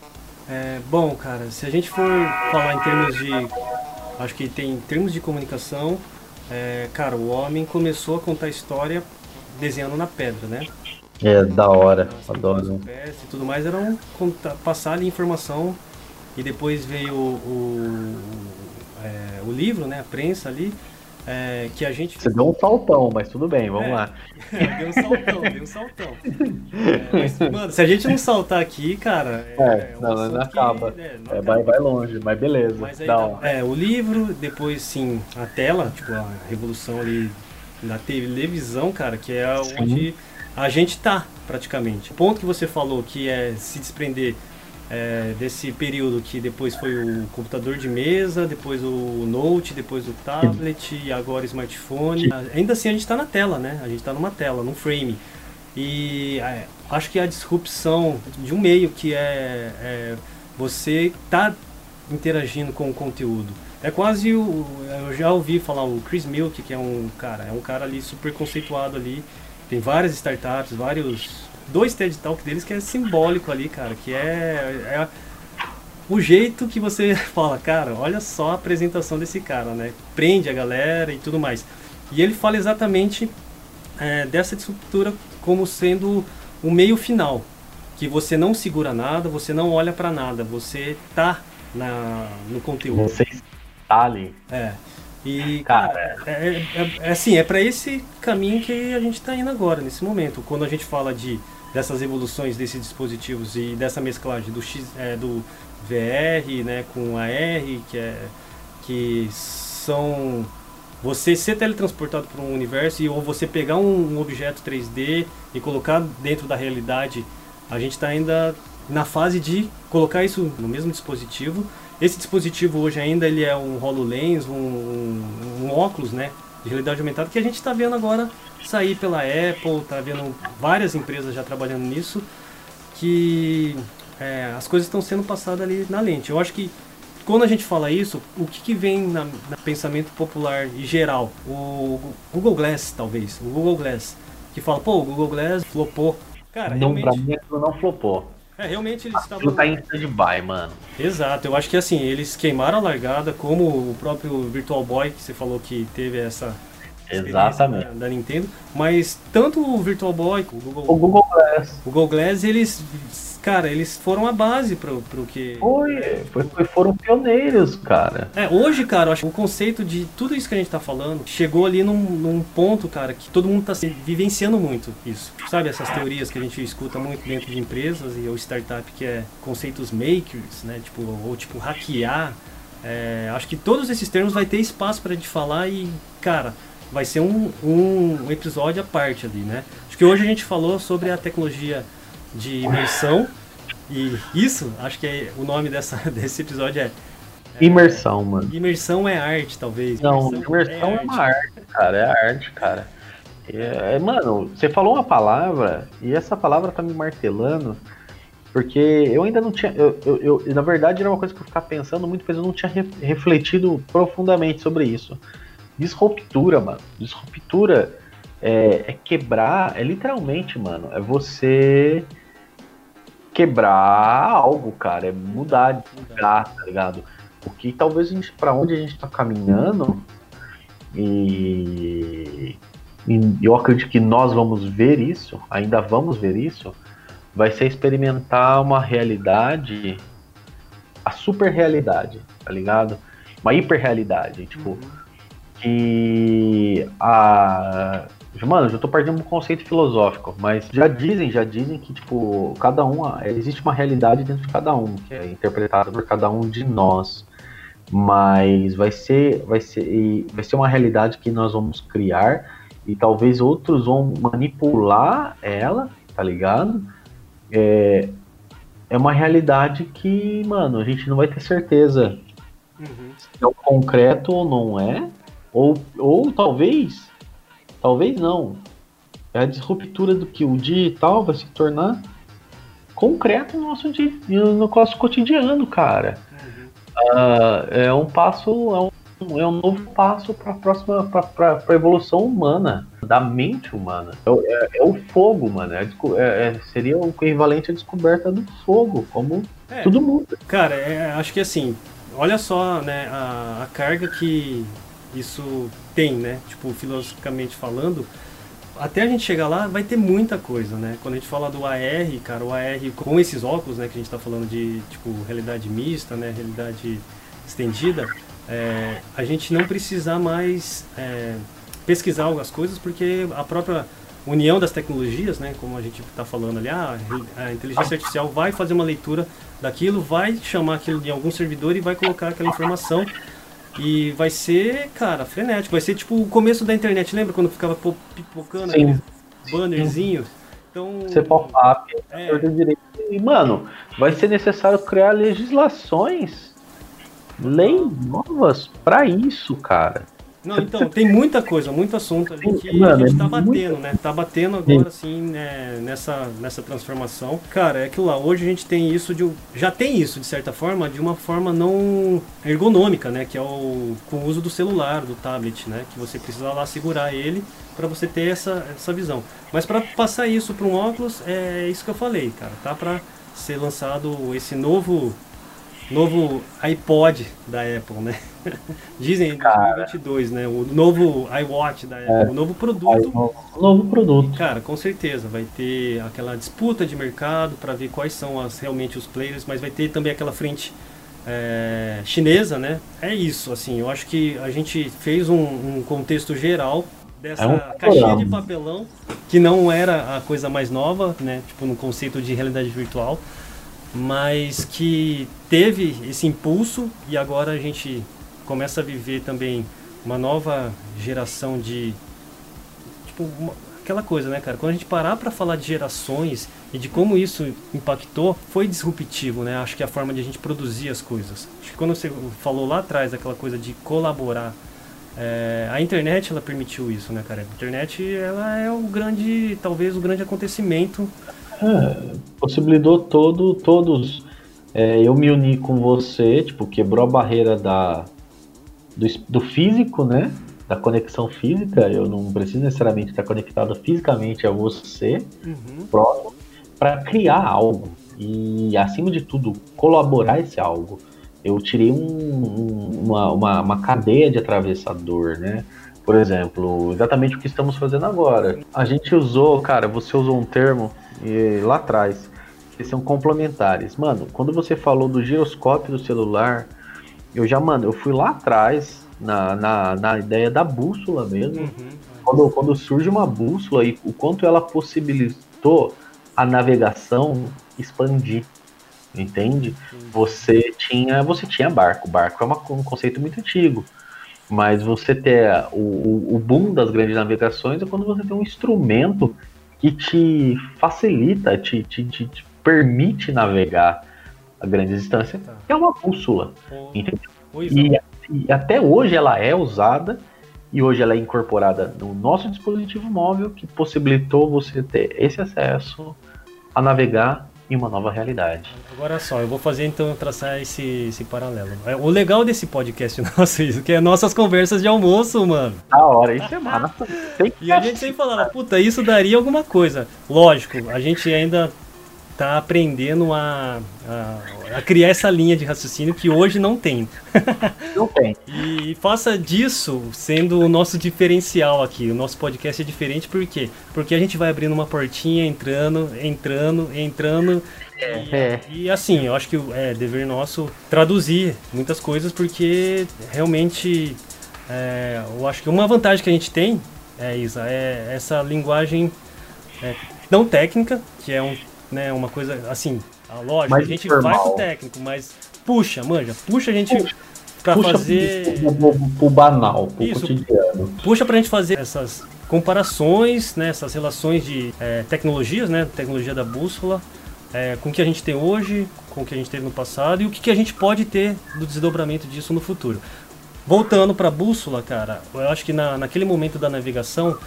É, bom, cara, se a gente for falar em termos de. Acho que tem em termos de comunicação, é, cara, o homem começou a contar história desenhando na pedra, né? É, da hora, adoro. E tudo mais era um, passar ali informação e depois veio o, o, é, o livro, né, a prensa ali, é, que a gente. Você deu um saltão, mas tudo bem, vamos é, lá. <laughs> deu um saltão, deu um saltão. É, mas, mano, se a gente não saltar aqui, cara. É, é não, não, acaba. Que, né, não é, vai, vai longe, mas beleza. Mas aí, tá, é, o livro, depois sim, a tela, tipo, a revolução ali da televisão, cara, que é sim. A gente tá, praticamente. O ponto que você falou que é se desprender é, desse período que depois foi o computador de mesa, depois o note, depois o tablet e agora o smartphone. Ainda assim a gente está na tela, né? A gente está numa tela, num frame. E é, acho que a disrupção de um meio que é, é você tá interagindo com o conteúdo. É quase o. Eu já ouvi falar o Chris Milk, que é um cara, é um cara ali super conceituado ali. Tem várias startups, vários. Dois TED Talk deles que é simbólico ali, cara, que é, é o jeito que você <laughs> fala, cara, olha só a apresentação desse cara, né? Prende a galera e tudo mais. E ele fala exatamente é, dessa estrutura como sendo o meio final, que você não segura nada, você não olha para nada, você tá na, no conteúdo. Você está ali. É. E, cara, é, é, é, é assim, é para esse caminho que a gente está indo agora, nesse momento. Quando a gente fala de dessas evoluções desses dispositivos e dessa mesclagem do X, é, do VR, né, com AR, que é que são você ser teletransportado para um universo e ou você pegar um, um, objeto 3D e colocar dentro da realidade. A gente está ainda na fase de colocar isso no mesmo dispositivo. Esse dispositivo hoje ainda ele é um HoloLens, um, um, um óculos, né, de realidade aumentada que a gente está vendo agora sair pela Apple, está vendo várias empresas já trabalhando nisso, que é, as coisas estão sendo passadas ali na lente. Eu acho que quando a gente fala isso, o que, que vem no pensamento popular e geral? O Google Glass, talvez. O Google Glass. Que fala, pô, o Google Glass flopou. Cara, não, realmente... pra mim aquilo não flopou. É, realmente eles estavam. tá em stand-by, mano. Exato, eu acho que assim, eles queimaram a largada, como o próprio Virtual Boy, que você falou que teve essa. Exatamente. Da, da, Nintendo, mas tanto o Virtual Boy, o Google, o Google Glass, o Google Glass, eles cara, eles foram a base pro, pro que. Foi, foi, foi, foram pioneiros, cara. É, hoje, cara, eu acho que o conceito de tudo isso que a gente tá falando chegou ali num, num ponto, cara, que todo mundo tá vivenciando muito isso. Sabe, essas teorias que a gente escuta muito dentro de empresas e ou startup que é conceitos makers, né? Tipo, ou tipo hackear. É, acho que todos esses termos vai ter espaço pra gente falar e, cara, vai ser um, um episódio à parte ali, né? Acho que hoje a gente falou sobre a tecnologia de imersão. E isso, acho que é, o nome dessa, <laughs> desse episódio é, é. Imersão, mano. Imersão é arte, talvez. Não, imersão, imersão é, é, uma arte, cara. É arte, cara. É, mano, você falou uma palavra e essa palavra tá me martelando. Porque eu ainda não tinha. Eu, eu, eu, na verdade, era uma coisa que eu ficava pensando muito, mas eu não tinha re, refletido profundamente sobre isso. Disruptura, mano. Disruptura é, é quebrar, é literalmente, mano, é você quebrar algo, cara, é mudar, mudar, tá ligado? O que talvez a gente, pra onde a gente tá caminhando, e, e, eu acredito que nós vamos ver isso, ainda vamos ver isso, vai ser experimentar uma realidade, a super realidade, tá ligado? Uma hiperrealidade, tipo, uhum. que a Mano, já tô perdendo um conceito filosófico, mas já dizem, já dizem que, tipo, cada um. Existe uma realidade dentro de cada um, que é interpretada por cada um de nós. Mas vai ser, vai ser, vai ser uma realidade que nós vamos criar e talvez outros vão manipular ela, tá ligado? É, é uma realidade que, mano, a gente não vai ter certeza uhum. se é o concreto ou não é. Ou, ou talvez Talvez não. É a disruptura do que o digital vai se tornar concreto no nosso, dia, no nosso cotidiano, cara. Uhum. Uh, é um passo, é um, é um novo passo para a próxima, para a evolução humana, da mente humana. É, é, é o fogo, mano. É, é, seria o equivalente à descoberta do fogo, como é. todo mundo. Cara, acho que assim, olha só, né, a, a carga que isso tem, né? Tipo, filosoficamente falando, até a gente chegar lá vai ter muita coisa, né? Quando a gente fala do AR, cara, o AR com esses óculos, né, que a gente está falando de tipo realidade mista, né, realidade estendida, é, a gente não precisar mais é, pesquisar algumas coisas porque a própria união das tecnologias, né, como a gente está falando ali, ah, a inteligência artificial vai fazer uma leitura daquilo, vai chamar aquilo de algum servidor e vai colocar aquela informação e vai ser, cara, frenético. Vai ser tipo o começo da internet. Lembra quando ficava pipocando aqueles bannerzinhos? Então, Você pop-up, é. E, mano, vai ser necessário criar legislações, leis novas para isso, cara. Não, então, tem muita coisa, muito assunto ali que Mano, a gente é tá muito- batendo, né? Tá batendo agora, assim, né, nessa, nessa transformação. Cara, é aquilo lá, hoje a gente tem isso de. Já tem isso, de certa forma, de uma forma não ergonômica, né? Que é o com o uso do celular, do tablet, né? Que você precisa lá segurar ele para você ter essa, essa visão. Mas para passar isso para um óculos, é isso que eu falei, cara. Tá para ser lançado esse novo novo iPod da Apple, né? <laughs> Dizem em 2022, né? O novo iWatch da Apple, o novo produto. Um novo produto. Cara, com certeza vai ter aquela disputa de mercado para ver quais são as, realmente os players, mas vai ter também aquela frente é, chinesa, né? É isso, assim. Eu acho que a gente fez um, um contexto geral dessa É um caixinha de papelão que não era a coisa mais nova, né? Tipo no conceito de realidade virtual, mas que teve esse impulso e agora a gente começa a viver também uma nova geração de tipo uma- aquela coisa, né, cara? Quando a gente parar para falar de gerações e de como isso impactou, foi disruptivo, né? Acho que a forma de a gente produzir as coisas. Acho que quando você falou lá atrás daquela coisa de colaborar, é, a internet ela permitiu isso, né, cara? A internet ela é o grande, talvez o grande acontecimento. É, possibilitou todo, todos. é, eu me uni com você, tipo, quebrou a barreira da, do, do físico, né? Da conexão física. Eu não preciso necessariamente estar conectado fisicamente a você, Uhum. próximo, para criar algo. E, acima de tudo, colaborar esse algo. Eu tirei um- um- uma, uma, uma cadeia de atravessador, né? Por exemplo, exatamente o que estamos fazendo agora. A gente usou, cara, você usou um termo eh, lá atrás, que são complementares. Mano, quando você falou do giroscópio do celular, eu já, mano, eu fui lá atrás, na, na, na ideia da bússola mesmo, Uhum. quando, quando surge uma bússola e o quanto ela possibilitou a navegação expandir. Entende? Você tinha, você tinha barco. Barco é uma- um conceito muito antigo. Mas você ter o, o, o boom das grandes navegações é quando você tem um instrumento que te facilita, te, te, te, te permite navegar a grande distância, Tá. que é uma bússola. Pois E, e até hoje ela é usada e hoje ela é incorporada no nosso dispositivo móvel que possibilitou você ter esse acesso a navegar em uma nova realidade. Agora só, eu vou fazer então traçar esse, esse paralelo. É, O legal desse podcast <laughs> nosso é isso, que é nossas conversas de almoço, mano. Da hora, isso é massa. E a gente sempre falava, puta, isso daria alguma coisa. Lógico, a gente ainda tá aprendendo a, a, a criar essa linha de raciocínio que hoje não tem. <laughs> não tem. E faça disso sendo o nosso diferencial aqui. O nosso podcast é diferente por quê? Porque a gente vai abrindo uma portinha, entrando, entrando, entrando. E, É. e assim, eu acho que é dever nosso traduzir muitas coisas, porque realmente é, eu acho que uma vantagem que a gente tem é isso, é essa linguagem é, não técnica, que é um, né, uma coisa assim, a lógico, Mais a gente informal. vai pro técnico, mas puxa, manja, puxa a gente Puxa. pra Puxa fazer. pro, pro- pro banal, pro Isso. cotidiano. Puxa pra gente fazer essas comparações, né, essas relações de é, tecnologias, né, tecnologia da bússola, é, com o que a gente tem hoje, com o que a gente teve no passado e o que, que a gente pode ter do desdobramento disso no futuro. Voltando pra bússola, cara, eu acho que na, naquele momento da navegação,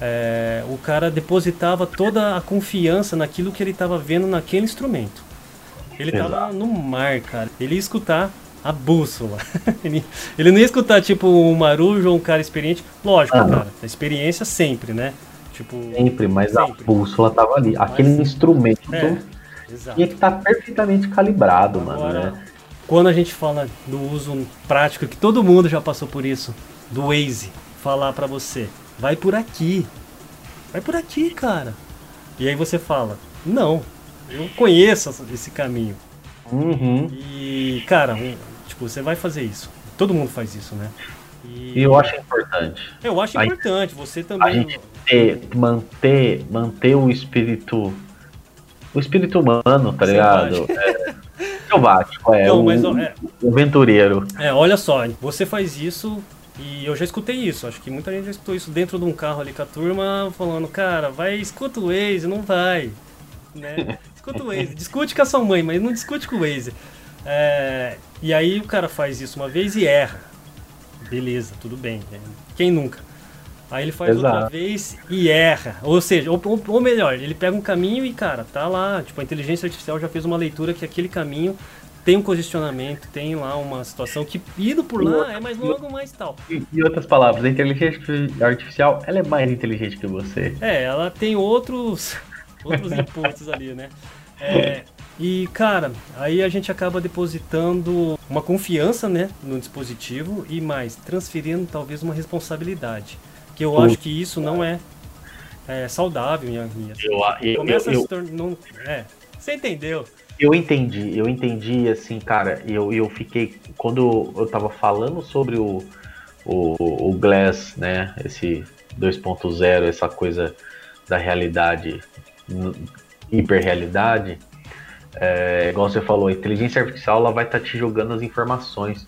é, o cara depositava toda a confiança naquilo que ele estava vendo naquele instrumento. Ele Exato. no mar, cara. Ele ia escutar a bússola. <laughs> ele, ele não ia escutar, tipo, um marujo ou um cara experiente. Lógico, Ah, cara. A experiência sempre, né? Tipo. Sempre, mas Sempre. a bússola tava ali. Aquele Mas- instrumento É, exato. tinha que estar perfeitamente calibrado, mano. Agora, Né? quando a gente fala do uso prático, que todo mundo já passou por isso, do Waze, falar pra você, vai por aqui. Vai por aqui, cara. E aí você fala, não, eu conheço esse caminho. Uhum. E, cara, tipo, você vai fazer isso. Todo mundo faz isso, né? E eu acho importante. eu acho a- importante, você A também. gente ter, manter, manter o espírito. O espírito humano, tá ligado? <laughs> É, selvático, é. Não, o, mas, é- o aventureiro. É, olha só, você faz isso e eu já escutei isso. Acho que muita gente já escutou isso dentro de um carro ali com a turma, falando, cara, vai, escuta o Waze, não vai. Né? <laughs> Escuta o Waze, discute com a sua mãe, mas não discute com o Waze. É, e aí o cara faz isso uma vez e erra. beleza, tudo bem. Né? Quem nunca? Aí ele faz Exato. outra vez e erra. Ou seja, ou, ou, melhor, ele pega um caminho e, cara, tá lá, tipo, a inteligência artificial já fez uma leitura que aquele caminho tem um congestionamento, tem lá uma situação que indo por lá é mais longo, mais tal. E, e outras palavras, a inteligência artificial, ela é mais inteligente que você. É, ela tem outros outros inputs ali, né? É, e cara, aí a gente acaba depositando uma confiança, né, no dispositivo e mais transferindo talvez uma responsabilidade, que eu acho que isso não é, é saudável em eu, eu, começa eu, a se tornar, é, você entendeu? Eu entendi, eu entendi, assim, cara, eu, eu fiquei, quando eu tava falando sobre o, o, o Glass, né, esse 2.0, essa coisa da realidade, hiperrealidade, é, igual você falou, a inteligência artificial ela vai estar tá te jogando as informações.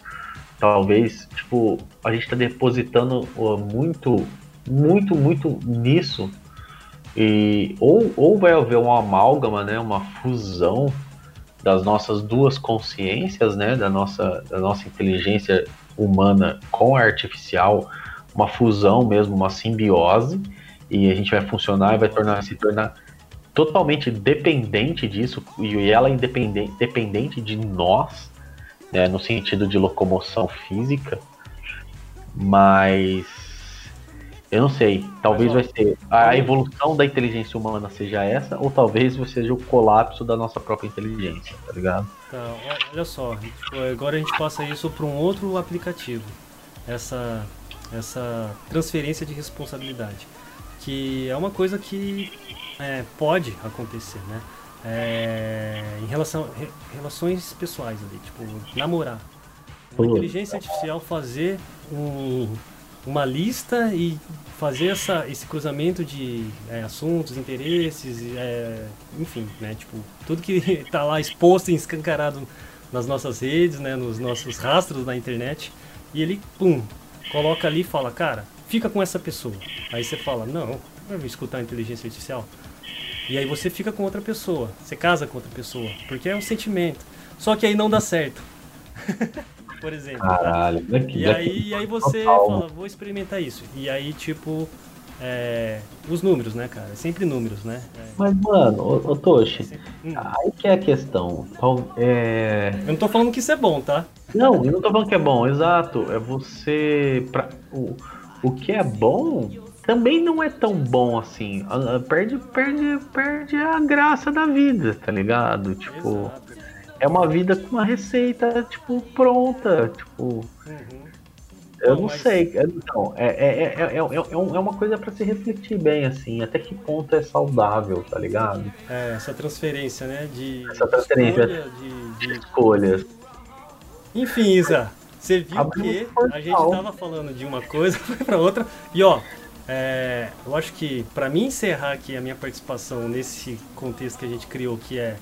Talvez, tipo, a gente está depositando muito, muito, muito nisso. E, ou, ou vai haver uma amálgama, né, uma fusão das nossas duas consciências, né, da nossa, da nossa inteligência humana com a artificial, uma fusão mesmo, uma simbiose, e a gente vai funcionar e vai tornar, se tornar totalmente dependente disso, e ela independente, dependente de nós, né, no sentido de locomoção física, mas eu não sei. Talvez vai ser a evolução da inteligência humana seja essa, ou talvez seja o colapso da nossa própria inteligência, tá ligado? Tá, olha só, tipo, agora a gente passa isso para um outro aplicativo. Essa, essa transferência de responsabilidade. Que é uma coisa que é, pode acontecer, né? É, em relação re, relações pessoais ali, tipo, namorar. Uma inteligência artificial fazer um, uma lista e fazer essa, esse cruzamento de é, assuntos, interesses, é, enfim, né? Tipo, tudo que está <laughs> lá exposto e escancarado nas nossas redes, né? Nos nossos rastros na internet. E ele, pum, coloca ali e fala, cara, fica com essa pessoa. Aí você fala, não, eu vou escutar a inteligência artificial. E aí você fica com outra pessoa, você casa com outra pessoa, porque é um sentimento. Só que aí não dá certo. <laughs> por exemplo. Tá? Caralho, tá? daqui, e, aí, e aí você fala, vou experimentar isso. E aí, tipo, é, os números, né, cara? É sempre números, né? É. Mas, mano, ô, ô Toshi, hum. aí que é a questão. Então, é... Eu não tô falando que isso é bom, tá? Não, eu não tô falando que é bom, exato. É você. Pra, o, o que é bom também não é tão bom assim. Perde, perde, perde a graça da vida, tá ligado? Tipo. Exato é uma vida com uma receita, tipo, pronta. Tipo. Uhum. Eu Bom, não mas... sei. Então, é, é, é, é, é, uma coisa para se refletir bem, assim, até que ponto é saudável, tá ligado? É, essa transferência, né? De essa transferência escolha, de, de... de escolhas. Enfim, Isa, você viu Abriu que a gente tava falando de uma coisa, <laughs> foi pra outra, e ó, é, eu acho que para mim encerrar aqui a minha participação nesse contexto que a gente criou, que é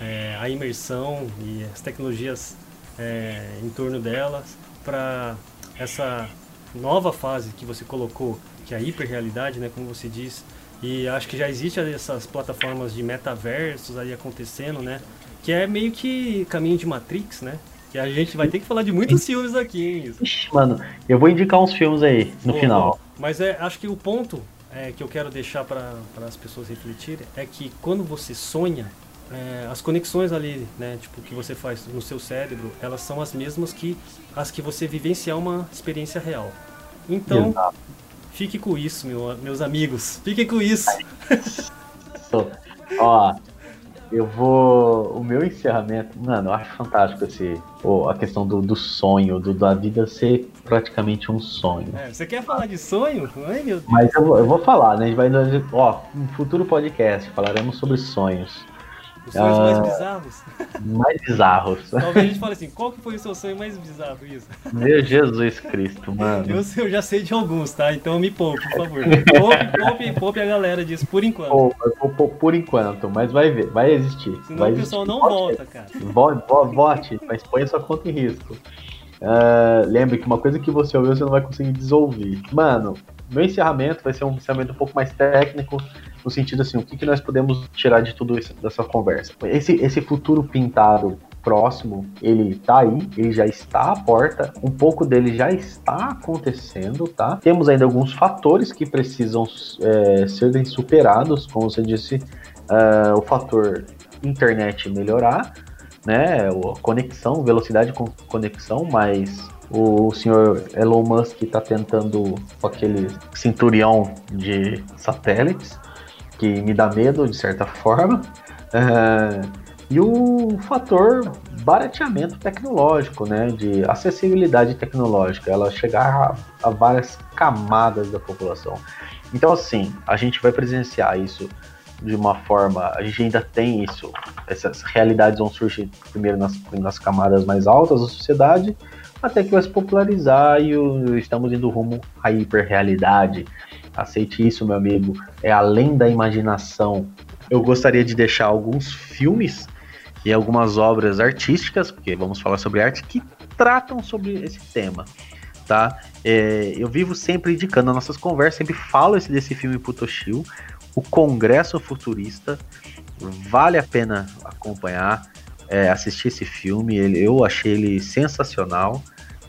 é, a imersão e as tecnologias é, em torno delas para essa nova fase que você colocou, que é a hiperrealidade, né, como você diz. E acho que já existe essas plataformas de metaversos aí acontecendo, né? Que é meio que caminho de Matrix, né? Que a gente vai ter que falar de muitos filmes aqui, hein? Ixi, mano, eu vou indicar uns filmes aí no final. Mas é, acho que o ponto é, que eu quero deixar para as pessoas refletirem é que quando você sonha, é, as conexões ali, né, tipo, que você faz no seu cérebro, elas são as mesmas que as que você vivenciar uma experiência real. Então, Exato. fique com isso, meu, meus amigos. Fique com isso. Ó, eu vou. O meu encerramento, mano, eu acho fantástico esse. Oh, a questão do, do sonho, do, da vida ser praticamente um sonho. É, você quer falar de sonho? Ai, meu Deus. Mas eu vou, eu vou falar, né? A gente vai. Ó, um futuro podcast falaremos sobre sonhos. Os sonhos ah, mais bizarros? Mais bizarros. <laughs> Talvez a gente fale assim, qual que foi o seu sonho mais bizarro, isso? Meu Jesus Cristo, mano. Eu, eu já sei de alguns, tá? Então me poupe, por favor. Poupe, poupe, poupe a galera disso, por enquanto. Poupe, por enquanto, mas vai ver, vai existir. Senão vai o pessoal não volta, cara. Vote, mas põe sua conta em risco. Uh, lembre que uma coisa que você ouviu, você não vai conseguir desouvir. Mano, meu encerramento vai ser um encerramento um pouco mais técnico, no sentido assim, o que, que nós podemos tirar de tudo isso, dessa conversa? Esse, esse futuro pintado próximo, ele tá aí, ele já está à porta, um pouco dele já está acontecendo, tá? Temos ainda alguns fatores que precisam é, serem superados, como você disse, uh, o fator internet melhorar, né? A conexão, velocidade de conexão, mas o senhor Elon Musk está tentando com aquele cinturião de satélites que me dá medo de certa forma. Uh, <laughs> e o fator barateamento tecnológico, né, de acessibilidade tecnológica, ela chegar a, a várias camadas da população. Então, assim, a gente vai presenciar isso de uma forma. A gente ainda tem isso, essas realidades vão surgir primeiro nas, nas camadas mais altas da sociedade, até que vai se popularizar e o, estamos indo rumo à hiperrealidade. Aceite isso, meu amigo, é além da imaginação. Eu gostaria de deixar alguns filmes e algumas obras artísticas, porque vamos falar sobre arte, que tratam sobre esse tema. Tá? É, eu vivo sempre indicando nas nossas conversas, sempre falo esse, desse filme Putoshio, o Congresso Futurista. Vale a pena acompanhar, é, assistir esse filme. Ele, eu achei ele sensacional.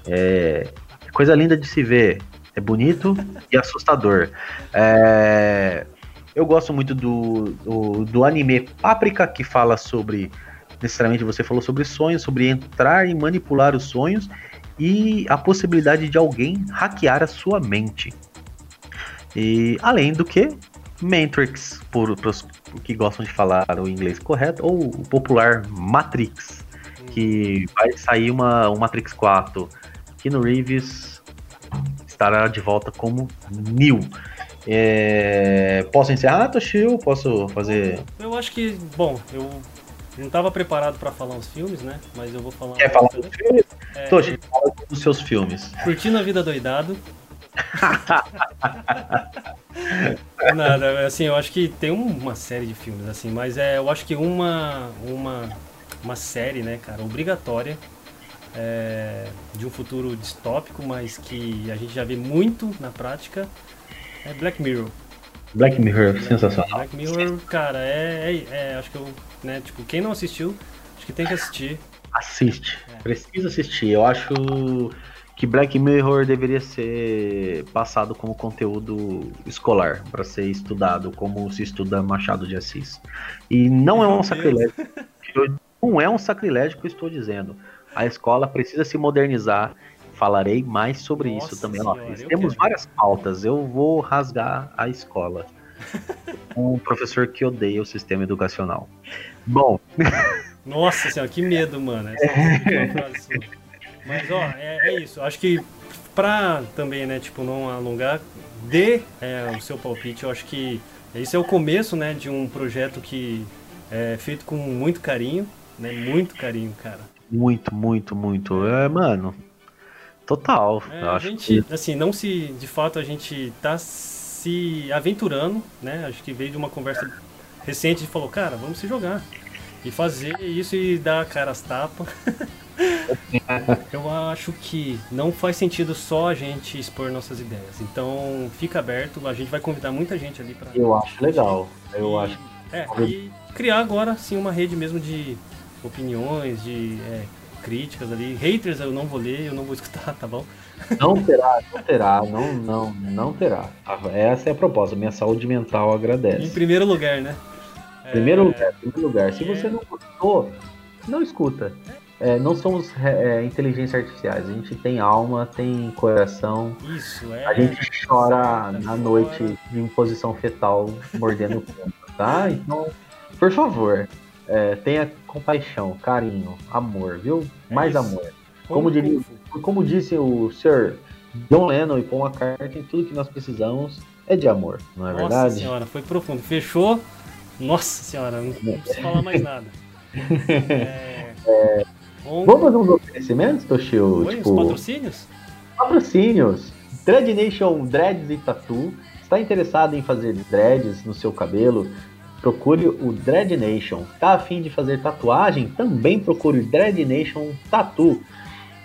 É, coisa linda de se ver. É bonito e assustador. É, eu gosto muito do, do, do, anime Páprica, que fala sobre. Necessariamente você falou sobre sonhos, sobre entrar e manipular os sonhos e a possibilidade de alguém hackear a sua mente. E além do que, Matrix, por, os que gostam de falar o inglês correto, ou o popular Matrix, que vai sair uma, um Matrix 4. no Reeves estará de volta como Neo. É... Posso encerrar, Toshio? Posso fazer. Eu acho que, bom, eu não estava preparado para falar os filmes, né? Mas eu vou falar. Quer falar dos filmes? É... Toshio, fala dos seus filmes. Curtindo a Vida Doidado. <laughs> Nada, assim, eu acho que tem uma série de filmes, assim, mas é, eu acho que uma, uma, uma série, né, cara, obrigatória é, de um futuro distópico, mas que a gente já vê muito na prática, é Black Mirror. Black Mirror, sensacional. Black Mirror, cara, é, é, é, acho que eu, né, tipo, quem não assistiu, acho que tem que assistir. Assiste, é. precisa assistir. Eu acho que Black Mirror deveria ser passado como conteúdo escolar para ser estudado como se estuda Machado de Assis. E não é um sacrilégio. Não é um sacrilégio que eu estou dizendo. A escola precisa se modernizar. Falarei mais sobre Nossa isso também. Senhora, temos várias pautas. Eu vou rasgar a escola. <laughs> um professor que odeia o sistema educacional. Bom. <laughs> Nossa senhora, que medo, mano. Essa é uma frase mas, ó, é, é isso. Acho que pra também, né, tipo, não alongar, dê é, o seu palpite. Eu acho que esse é o começo, né, de um projeto que é feito com muito carinho, né, muito carinho, cara. Muito, muito, muito. É, mano, total. É, a gente, que... assim, não se, de fato, a gente tá se aventurando, né, acho que veio de uma conversa recente e falou, cara, vamos se jogar. E fazer isso e dar a cara às tapas. <laughs> Eu acho que não faz sentido só a gente expor nossas ideias. Então fica aberto, a gente vai convidar muita gente ali para. Eu acho legal. Eu e, acho. É, e criar agora sim uma rede mesmo de opiniões, de é, críticas ali. Haters eu não vou ler, eu não vou <laughs> escutar, tá bom? Não terá, não terá, não, não, não terá. Essa é a proposta. Minha saúde mental agradece. Em primeiro lugar, né? Primeiro é... lugar, primeiro lugar. Se você não gostou, não escuta é, não somos é, inteligências artificiais. A gente tem alma, tem coração. Isso, é. A gente chora na noite em posição fetal, mordendo o canto, tá? Então, por favor, é, tenha compaixão, carinho, amor, viu? É Mais isso. amor. Como, diria, como disse o Sir John Lennon e Paul McCartney, tudo que nós precisamos é de amor, não é Nossa verdade? Nossa senhora, foi profundo. Fechou? Nossa senhora, não preciso falar mais nada. <laughs> É... É, Vamos fazer uns oferecimentos, Toshio? Oi, tipo, os patrocínios? Patrocínios. Dread Nation Dreads e Tattoo. Está interessado em fazer dreads no seu cabelo? Procure o Dread Nation. Está afim de fazer tatuagem? Também procure o Dread Nation Tattoo.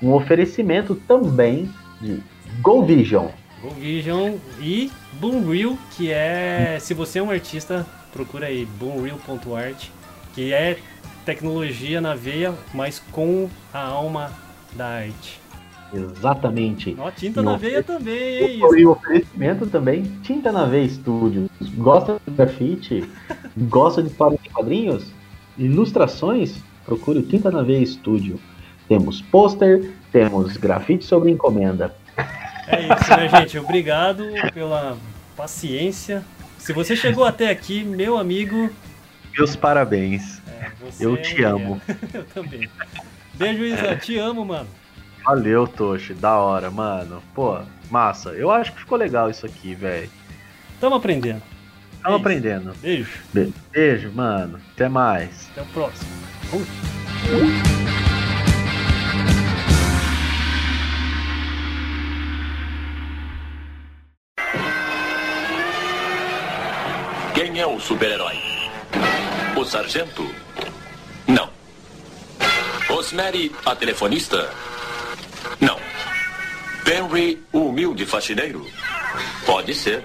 Um oferecimento também de Go Vision. Go Vision e Boomreel, que é, se você é um artista, procura aí boomreel.art, que é tecnologia na veia, mas com a alma da arte. Exatamente. Ó, tinta na veia também, hein? E o oferecimento também, Tinta na Veia Studios. Gosta de grafite? <laughs> gosta de história de quadrinhos? Ilustrações? Procure o Tinta na Veia Studio. Temos pôster, temos grafite sobre encomenda. É isso, né, gente? Obrigado pela paciência. Se você chegou até aqui, meu amigo. Meus parabéns. É, Eu é te amo. <laughs> Eu também. Beijo, Isa. Te amo, mano. Valeu, Toshi. Da hora, mano. Pô, massa. Eu acho que ficou legal isso aqui, velho. Tamo aprendendo. Tamo é aprendendo. Beijo. Be Beijo, mano. Até mais. Até o próximo. Quem é o super-herói? O sargento? Não. Rosemary, a telefonista? Não. Henry, o humilde faxineiro? Pode ser.